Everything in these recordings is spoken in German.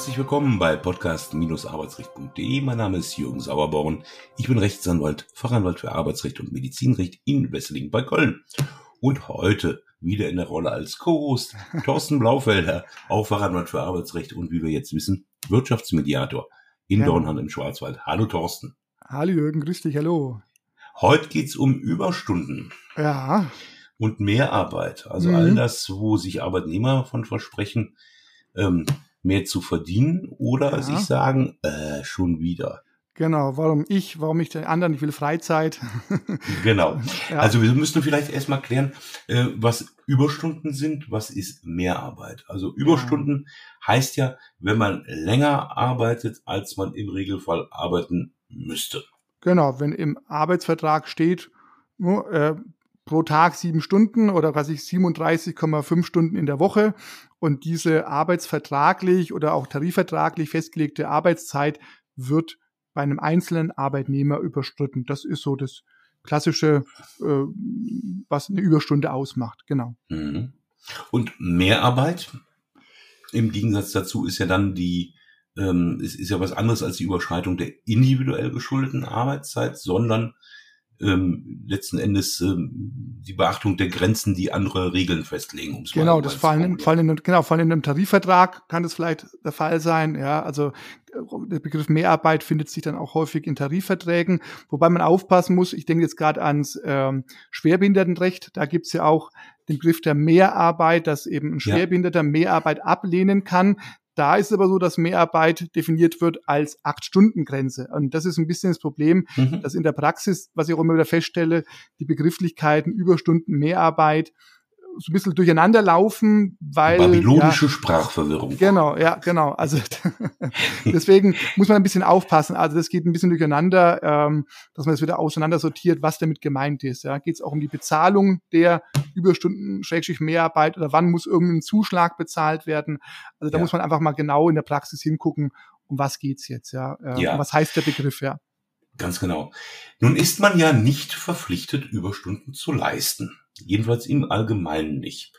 Herzlich willkommen bei podcast-arbeitsrecht.de. Mein Name ist Jürgen Sauerborn. Ich bin Rechtsanwalt, Fachanwalt für Arbeitsrecht und Medizinrecht in Wesseling bei Köln. Und heute wieder in der Rolle als Co-Host Thorsten Blaufelder, auch Fachanwalt für Arbeitsrecht und wie wir jetzt wissen, Wirtschaftsmediator in ja. Dornheim im Schwarzwald. Hallo Thorsten. Hallo Jürgen, grüß dich, hallo. Heute geht's um Überstunden. Ja. Und Mehrarbeit. Also mhm. all das, wo sich Arbeitnehmer von versprechen, ähm, mehr zu verdienen oder ja. sich sagen, äh, schon wieder. Genau, warum ich, warum ich den anderen, ich will Freizeit. genau. Ja. Also wir müssen vielleicht erstmal klären, äh, was Überstunden sind, was ist Mehrarbeit. Also Überstunden ja. heißt ja, wenn man länger arbeitet, als man im Regelfall arbeiten müsste. Genau, wenn im Arbeitsvertrag steht, äh, pro Tag sieben Stunden oder was ich 37,5 Stunden in der Woche und diese arbeitsvertraglich oder auch tarifvertraglich festgelegte Arbeitszeit wird bei einem einzelnen Arbeitnehmer überstritten. Das ist so das klassische, äh, was eine Überstunde ausmacht. Genau. Mhm. Und Mehrarbeit im Gegensatz dazu ist ja dann die ähm, es ist ja was anderes als die Überschreitung der individuell geschuldeten Arbeitszeit, sondern ähm, letzten Endes ähm, die Beachtung der Grenzen, die andere Regeln festlegen. Um's genau, das fallen, fallen in, genau, fallen in einem Tarifvertrag kann das vielleicht der Fall sein. Ja, also der Begriff Mehrarbeit findet sich dann auch häufig in Tarifverträgen, wobei man aufpassen muss. Ich denke jetzt gerade ans ähm, Schwerbehindertenrecht. Da gibt's ja auch den Begriff der Mehrarbeit, dass eben ein Schwerbehinderter. Mehrarbeit ablehnen kann. Da ist aber so, dass Mehrarbeit definiert wird als Acht-Stunden-Grenze. Und das ist ein bisschen das Problem, mhm. dass in der Praxis, was ich auch immer wieder feststelle, die Begrifflichkeiten Überstunden, Mehrarbeit so ein bisschen durcheinander laufen, weil. Babylonische ja, Sprachverwirrung. Genau, ja, genau. Also deswegen muss man ein bisschen aufpassen. Also das geht ein bisschen durcheinander, ähm, dass man es das wieder auseinandersortiert, was damit gemeint ist. Ja, geht es auch um die Bezahlung der Überstunden, Schrägstrich Mehrarbeit oder wann muss irgendein Zuschlag bezahlt werden. Also da ja. muss man einfach mal genau in der Praxis hingucken, um was geht's jetzt, ja. Äh, ja. was heißt der Begriff, ja. Ganz genau. Nun ist man ja nicht verpflichtet, Überstunden zu leisten. Jedenfalls im Allgemeinen nicht.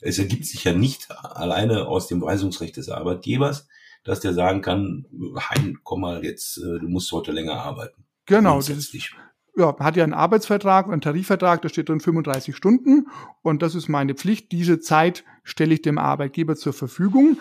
Es ergibt sich ja nicht alleine aus dem Weisungsrecht des Arbeitgebers, dass der sagen kann, Hein, komm mal jetzt, äh, du musst heute länger arbeiten. Genau, das ist, ja, hat ja einen Arbeitsvertrag, einen Tarifvertrag, da steht drin 35 Stunden und das ist meine Pflicht. Diese Zeit stelle ich dem Arbeitgeber zur Verfügung.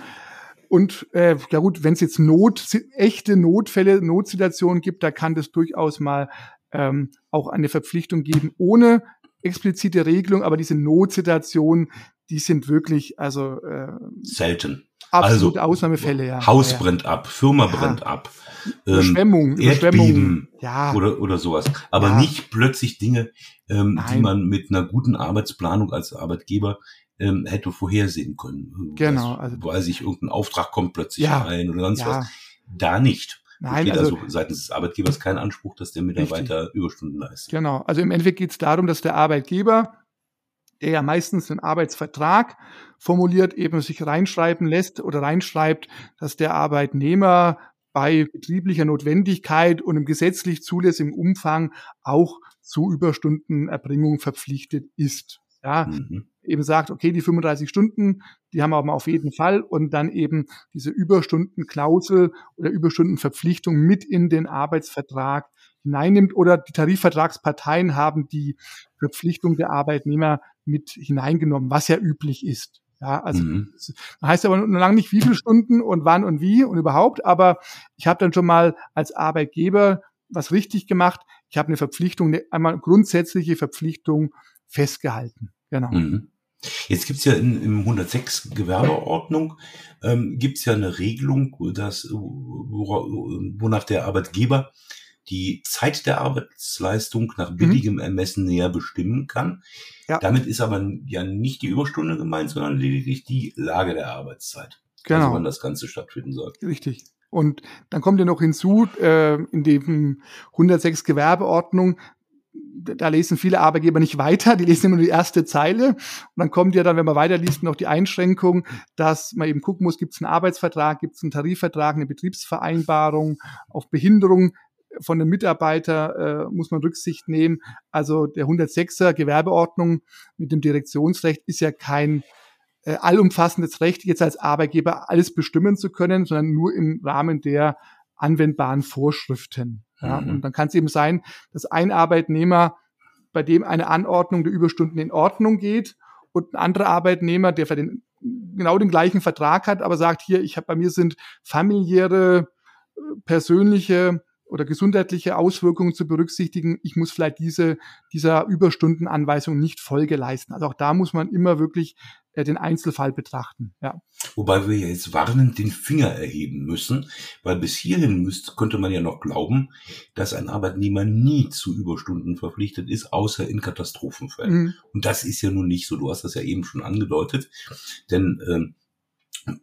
Und äh, ja gut, wenn es jetzt Not, echte Notfälle, Notsituationen gibt, da kann das durchaus mal ähm, auch eine Verpflichtung geben, ohne explizite Regelung, aber diese Notsituationen, die sind wirklich, also äh, selten. Absolute also, Ausnahmefälle, ja. Haus ja. brennt ab, Firma ja. brennt ab. Ähm, Überschwemmung, Erdbeben ja. oder, oder sowas. Aber ja. nicht plötzlich Dinge, ähm, die man mit einer guten Arbeitsplanung als Arbeitgeber ähm, hätte vorhersehen können. Genau. Weiß, also, weil sich irgendein Auftrag kommt plötzlich ja. ein oder sonst was. Da nicht. Nein, Besteht also, also seitens des Arbeitgebers kein Anspruch, dass der Mitarbeiter richtig. Überstunden leistet. Genau. Also im Endeffekt geht es darum, dass der Arbeitgeber, der ja meistens einen Arbeitsvertrag formuliert, eben sich reinschreiben lässt oder reinschreibt, dass der Arbeitnehmer bei betrieblicher Notwendigkeit und im gesetzlich zulässigen Umfang auch zu Überstundenerbringung verpflichtet ist. Ja, mhm eben sagt, okay, die 35 Stunden, die haben wir aber auf jeden Fall und dann eben diese Überstundenklausel oder Überstundenverpflichtung mit in den Arbeitsvertrag hineinnimmt oder die Tarifvertragsparteien haben die Verpflichtung der Arbeitnehmer mit hineingenommen, was ja üblich ist. Ja, also mhm. das heißt aber noch lange nicht, wie viele Stunden und wann und wie und überhaupt, aber ich habe dann schon mal als Arbeitgeber was richtig gemacht. Ich habe eine Verpflichtung, eine einmal grundsätzliche Verpflichtung festgehalten. Genau. Mhm. Jetzt gibt's ja in, im 106 Gewerbeordnung ähm, gibt's ja eine Regelung, dass, wonach der Arbeitgeber die Zeit der Arbeitsleistung nach mhm. billigem Ermessen näher bestimmen kann. Ja. Damit ist aber ja nicht die Überstunde gemeint, sondern lediglich die Lage der Arbeitszeit. Genau. Also wann das Ganze stattfinden soll. Richtig. Und dann kommt ja noch hinzu, äh, in dem 106 Gewerbeordnung, da lesen viele Arbeitgeber nicht weiter, die lesen immer nur die erste Zeile. Und dann kommt ja dann, wenn man weiterliest, noch die Einschränkung, dass man eben gucken muss, gibt es einen Arbeitsvertrag, gibt es einen Tarifvertrag, eine Betriebsvereinbarung, auf Behinderung von den Mitarbeiter äh, muss man Rücksicht nehmen. Also der 106er Gewerbeordnung mit dem Direktionsrecht ist ja kein äh, allumfassendes Recht, jetzt als Arbeitgeber alles bestimmen zu können, sondern nur im Rahmen der anwendbaren Vorschriften. Ja, mhm. Und dann kann es eben sein, dass ein Arbeitnehmer, bei dem eine Anordnung der Überstunden in Ordnung geht und ein anderer Arbeitnehmer, der für den, genau den gleichen Vertrag hat, aber sagt, hier, ich habe bei mir sind familiäre, äh, persönliche oder gesundheitliche Auswirkungen zu berücksichtigen. Ich muss vielleicht diese, dieser Überstundenanweisung nicht Folge leisten. Also auch da muss man immer wirklich äh, den Einzelfall betrachten. Ja. Wobei wir jetzt warnend den Finger erheben müssen, weil bis hierhin müsste, könnte man ja noch glauben, dass ein Arbeitnehmer nie zu Überstunden verpflichtet ist, außer in Katastrophenfällen. Mhm. Und das ist ja nun nicht so. Du hast das ja eben schon angedeutet, denn ähm,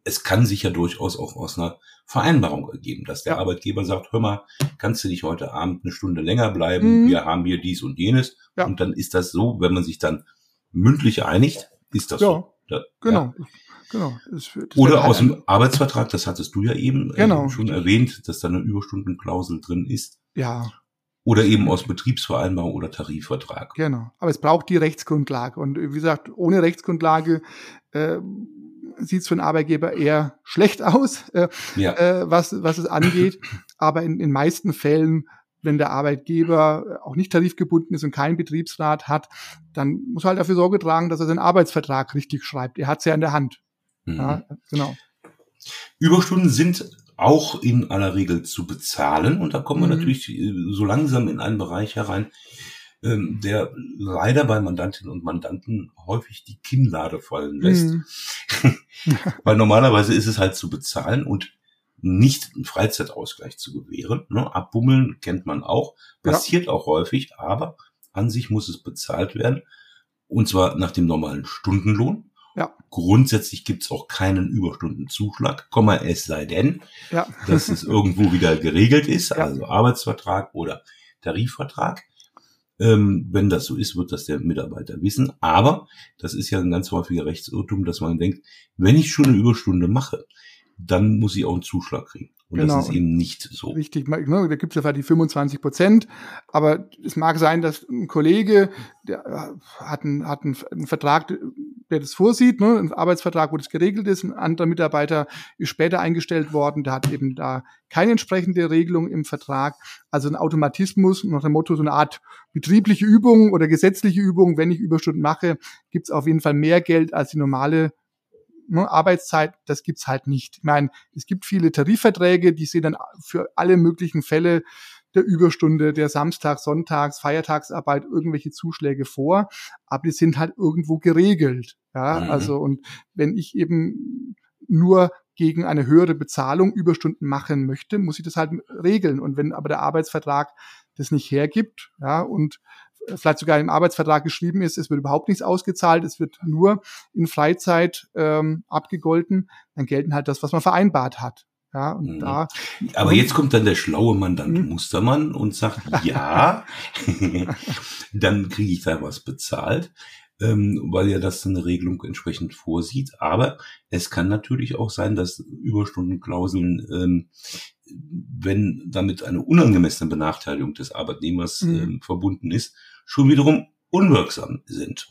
es kann sich ja durchaus auch aus einer Vereinbarung ergeben, dass der ja. Arbeitgeber sagt, hör mal, kannst du nicht heute Abend eine Stunde länger bleiben? Mhm. Wir haben hier dies und jenes. Ja. Und dann ist das so, wenn man sich dann mündlich einigt, ist das ja. so. Da, genau. Ja. Genau. Das, das Oder aus dem Arbeitsvertrag, das hattest du ja eben äh, genau. äh, schon erwähnt, dass da eine Überstundenklausel drin ist. Ja. Oder eben aus Betriebsvereinbarung oder Tarifvertrag. Genau. Aber es braucht die Rechtsgrundlage. Und wie gesagt, ohne Rechtsgrundlage äh, sieht es für einen Arbeitgeber eher schlecht aus, äh, ja. äh, was, was es angeht. Aber in den meisten Fällen, wenn der Arbeitgeber auch nicht tarifgebunden ist und keinen Betriebsrat hat, dann muss er halt dafür Sorge tragen, dass er seinen Arbeitsvertrag richtig schreibt. Er hat es ja in der Hand. Mhm. Ja, genau. Überstunden sind auch in aller Regel zu bezahlen und da kommen wir mhm. natürlich äh, so langsam in einen Bereich herein, ähm, der leider bei Mandantinnen und Mandanten häufig die Kinnlade fallen lässt. Mhm. Weil normalerweise ist es halt zu bezahlen und nicht einen Freizeitausgleich zu gewähren. Ne? Abbummeln kennt man auch, passiert ja. auch häufig, aber an sich muss es bezahlt werden. Und zwar nach dem normalen Stundenlohn. Ja. Grundsätzlich gibt's auch keinen Überstundenzuschlag, Komma, es sei denn, ja. dass es irgendwo wieder geregelt ist, ja. also Arbeitsvertrag oder Tarifvertrag. Ähm, wenn das so ist, wird das der Mitarbeiter wissen. Aber das ist ja ein ganz häufiger Rechtsirrtum, dass man denkt, wenn ich schon eine Überstunde mache, dann muss ich auch einen Zuschlag kriegen. Und genau. das ist eben nicht so. Richtig, ne, da gibt es ja die 25 Prozent, aber es mag sein, dass ein Kollege, der äh, hat einen, hat einen, einen Vertrag, der das vorsieht, ne, einen Arbeitsvertrag, wo das geregelt ist, ein anderer Mitarbeiter ist später eingestellt worden, der hat eben da keine entsprechende Regelung im Vertrag, also ein Automatismus nach dem Motto, so eine Art betriebliche Übung oder gesetzliche Übung, wenn ich Überstunden mache, gibt es auf jeden Fall mehr Geld als die normale ne, Arbeitszeit, das gibt's halt nicht. Ich meine, es gibt viele Tarifverträge, die sehen dann für alle möglichen Fälle der Überstunde, der Samstags, Sonntags, Feiertagsarbeit irgendwelche Zuschläge vor, aber die sind halt irgendwo geregelt. Ja, mhm. also und wenn ich eben nur gegen eine höhere Bezahlung Überstunden machen möchte, muss ich das halt regeln. Und wenn aber der Arbeitsvertrag das nicht hergibt, ja, und vielleicht sogar im Arbeitsvertrag geschrieben ist, es wird überhaupt nichts ausgezahlt, es wird nur in Freizeit ähm, abgegolten, dann gelten halt das, was man vereinbart hat. Ja, und mhm. da, Aber jetzt kommt dann der schlaue Mandant mhm. Mustermann und sagt, ja, dann kriege ich da was bezahlt, ähm, weil ja das eine Regelung entsprechend vorsieht. Aber es kann natürlich auch sein, dass Überstundenklauseln ähm, wenn damit eine unangemessene Benachteiligung des Arbeitnehmers mhm. äh, verbunden ist, schon wiederum unwirksam sind.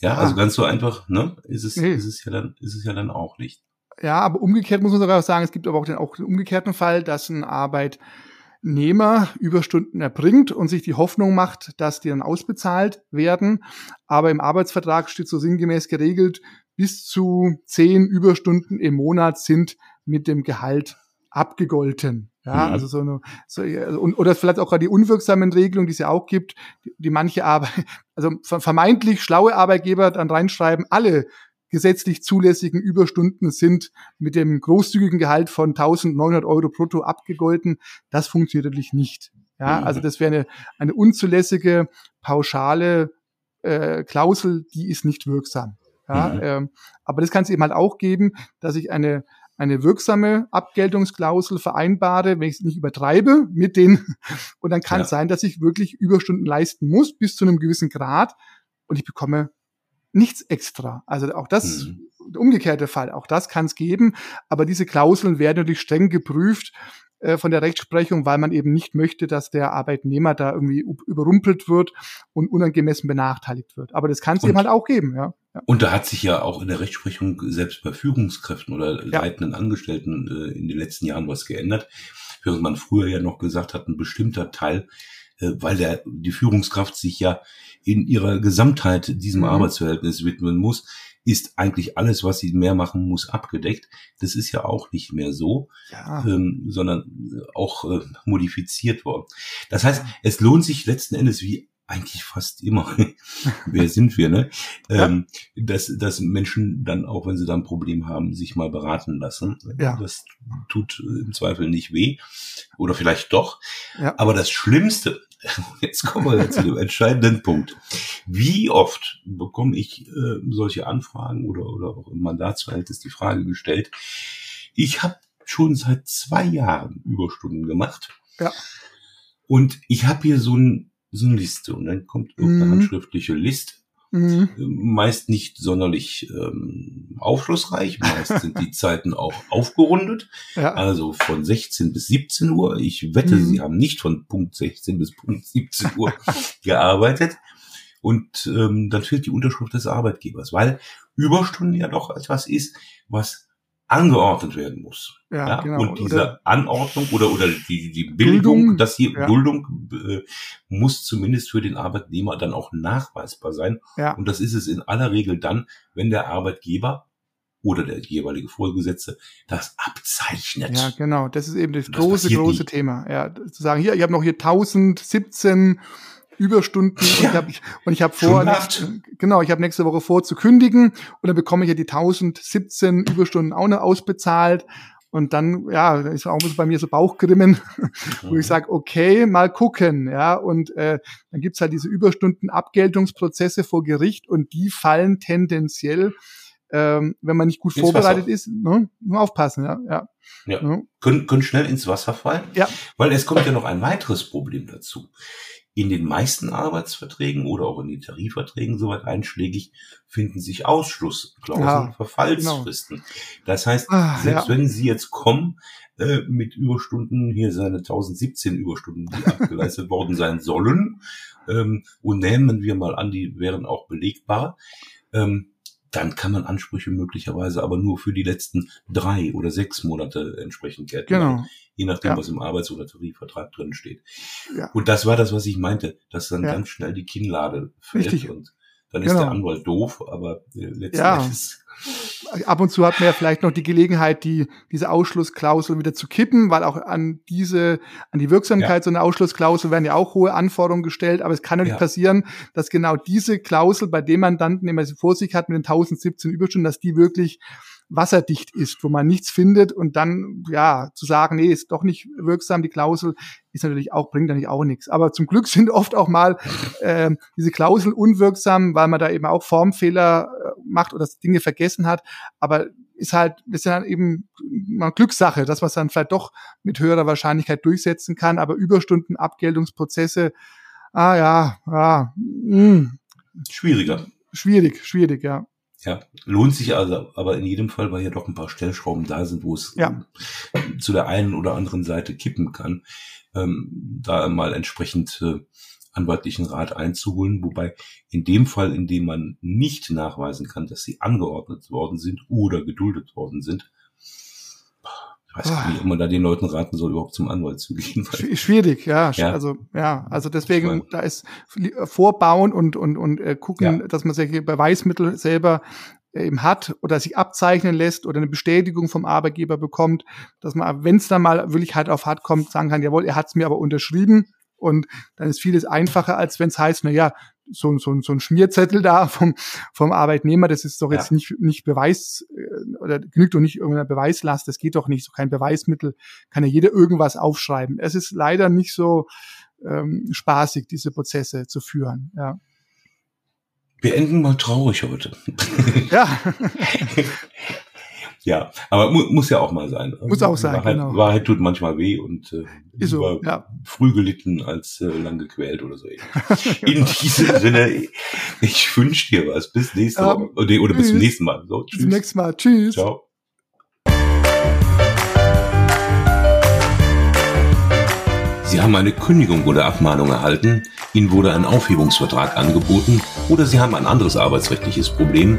Ja, also ganz so einfach, ne, ist es, nee. ist es ja dann, ist es ja dann auch nicht. Ja, aber umgekehrt muss man sogar auch sagen, es gibt aber auch den, auch den umgekehrten Fall, dass ein Arbeitnehmer Überstunden erbringt und sich die Hoffnung macht, dass die dann ausbezahlt werden. Aber im Arbeitsvertrag steht so sinngemäß geregelt, bis zu zehn Überstunden im Monat sind mit dem Gehalt abgegolten. Ja, mhm. also so eine, so, und, oder vielleicht auch gerade die unwirksamen Regelungen, die es ja auch gibt, die, die manche Arbeit, also vermeintlich schlaue Arbeitgeber dann reinschreiben, alle gesetzlich zulässigen Überstunden sind mit dem großzügigen Gehalt von 1900 Euro brutto abgegolten. Das funktioniert natürlich nicht. Ja, mhm. also das wäre eine, eine unzulässige, pauschale äh, Klausel, die ist nicht wirksam. Ja, mhm. ähm, aber das kann es eben halt auch geben, dass ich eine, eine wirksame Abgeltungsklausel vereinbare, wenn ich es nicht übertreibe mit den, und dann kann ja. es sein, dass ich wirklich Überstunden leisten muss bis zu einem gewissen Grad und ich bekomme nichts extra. Also auch das, mhm. der umgekehrte Fall, auch das kann es geben, aber diese Klauseln werden natürlich streng geprüft äh, von der Rechtsprechung, weil man eben nicht möchte, dass der Arbeitnehmer da irgendwie überrumpelt wird und unangemessen benachteiligt wird. Aber das kann es eben halt auch geben, ja. Und da hat sich ja auch in der Rechtsprechung selbst bei Führungskräften oder ja. leitenden Angestellten äh, in den letzten Jahren was geändert. Während man früher ja noch gesagt hat, ein bestimmter Teil, äh, weil der, die Führungskraft sich ja in ihrer Gesamtheit diesem mhm. Arbeitsverhältnis widmen muss, ist eigentlich alles, was sie mehr machen muss, abgedeckt. Das ist ja auch nicht mehr so, ja. ähm, sondern auch äh, modifiziert worden. Das heißt, es lohnt sich letzten Endes wie eigentlich fast immer, wer sind wir, ne? Ja. Ähm, dass, dass Menschen dann auch, wenn sie da ein Problem haben, sich mal beraten lassen. Ja. Das tut im Zweifel nicht weh. Oder vielleicht doch. Ja. Aber das Schlimmste, Jetzt kommen wir zu dem entscheidenden Punkt. Wie oft bekomme ich äh, solche Anfragen oder, oder auch im Mandatsverhältnis die Frage gestellt, ich habe schon seit zwei Jahren Überstunden gemacht. Ja. Und ich habe hier so, ein, so eine Liste und dann kommt irgendeine mhm. handschriftliche Liste Mhm. Meist nicht sonderlich ähm, aufschlussreich. Meist sind die Zeiten auch aufgerundet. Ja. Also von 16 bis 17 Uhr. Ich wette, mhm. Sie haben nicht von Punkt 16 bis Punkt 17 Uhr gearbeitet. Und ähm, dann fehlt die Unterschrift des Arbeitgebers, weil Überstunden ja doch etwas ist, was angeordnet werden muss. Ja, ja? Genau. Und diese oder Anordnung oder, oder die, die Bildung, Bildung dass hier ja. Duldung äh, muss zumindest für den Arbeitnehmer dann auch nachweisbar sein. Ja. Und das ist es in aller Regel dann, wenn der Arbeitgeber oder der jeweilige Vorgesetzte das abzeichnet. Ja, genau. Das ist eben das, das große, große nie. Thema. Ja, zu sagen, hier, ich habe noch hier 1017 Überstunden ja. und ich habe und ich habe vor genau, ich habe nächste Woche vor zu kündigen und dann bekomme ich ja die 1017 Überstunden auch noch ausbezahlt und dann ja, ist auch bei mir so Bauchgrimmen, wo ich sage, okay, mal gucken, ja, und äh, dann gibt's halt diese Überstundenabgeltungsprozesse vor Gericht und die fallen tendenziell ähm, wenn man nicht gut ins vorbereitet Wasser. ist, ne? nur aufpassen, ja. ja. ja. ja. Können, können schnell ins Wasser fallen. Ja. Weil es kommt ja noch ein weiteres Problem dazu in den meisten Arbeitsverträgen oder auch in den Tarifverträgen soweit einschlägig finden sich Ausschlussklauseln, ja, Verfallsfristen. Genau. Das heißt, ah, selbst ja. wenn Sie jetzt kommen äh, mit Überstunden, hier seine 1017 Überstunden, die abgeleistet worden sein sollen, ähm, und nehmen wir mal an, die wären auch belegbar, ähm, dann kann man Ansprüche möglicherweise aber nur für die letzten drei oder sechs Monate entsprechend geltend genau. je nachdem, ja. was im Arbeits- oder Tarifvertrag drin steht. Ja. Und das war das, was ich meinte, dass dann ja. ganz schnell die Kinnlade fällt Richtig. und dann ist genau. der Anwalt doof, aber äh, letztendlich ja. Ab und zu hat man ja vielleicht noch die Gelegenheit, die, diese Ausschlussklausel wieder zu kippen, weil auch an diese, an die Wirksamkeit ja. so einer Ausschlussklausel werden ja auch hohe Anforderungen gestellt. Aber es kann natürlich ja. passieren, dass genau diese Klausel bei dem Mandanten, den man sie vor sich hat mit den 1017 Überstunden, dass die wirklich wasserdicht ist, wo man nichts findet und dann ja zu sagen, nee, ist doch nicht wirksam die Klausel, ist natürlich auch bringt natürlich auch nichts. Aber zum Glück sind oft auch mal äh, diese Klausel unwirksam, weil man da eben auch Formfehler äh, macht oder Dinge vergessen hat. Aber ist halt, das ist ja eben eine Glückssache, dass man es dann vielleicht doch mit höherer Wahrscheinlichkeit durchsetzen kann. Aber Überstunden, Abgeltungsprozesse, ah ja, ja, mh. Hm. schwieriger. Schwierig, schwierig, ja. Ja, lohnt sich also, aber in jedem Fall, weil ja doch ein paar Stellschrauben da sind, wo es ja. zu der einen oder anderen Seite kippen kann, ähm, da mal entsprechend äh, anwaltlichen Rat einzuholen, wobei in dem Fall, in dem man nicht nachweisen kann, dass sie angeordnet worden sind oder geduldet worden sind, weiß gar nicht, ob man da den Leuten raten soll, überhaupt zum Anwalt zu gehen. Schwierig, ja. ja. Also ja, also deswegen, da ist vorbauen und und und äh, gucken, ja. dass man solche Beweismittel selber eben hat oder sich abzeichnen lässt oder eine Bestätigung vom Arbeitgeber bekommt, dass man, wenn es dann mal wirklich halt auf hart kommt, sagen kann, jawohl, er hat es mir aber unterschrieben und dann ist vieles einfacher, als wenn es heißt, na ja, so, so, so ein Schmierzettel da vom, vom Arbeitnehmer, das ist doch jetzt ja. nicht, nicht Beweis äh, oder genügt doch nicht irgendeiner Beweislast, das geht doch nicht, so kein Beweismittel, kann ja jeder irgendwas aufschreiben. Es ist leider nicht so ähm, spaßig, diese Prozesse zu führen. Ja. Wir enden mal traurig heute. Ja. ja, aber mu muss ja auch mal sein. Muss auch sein, Wahrheit, genau. Wahrheit tut manchmal weh und äh, Ist so, ja. früh gelitten als äh, lang gequält oder so. In diesem Sinne, ich wünsche dir was. Bis nächste um, ähm, Woche. Oder bis zum nächsten Mal. So, tschüss. Bis zum nächsten Mal. Tschüss. Ciao. Sie haben eine Kündigung oder Abmahnung erhalten. Ihnen wurde ein Aufhebungsvertrag angeboten oder Sie haben ein anderes arbeitsrechtliches Problem,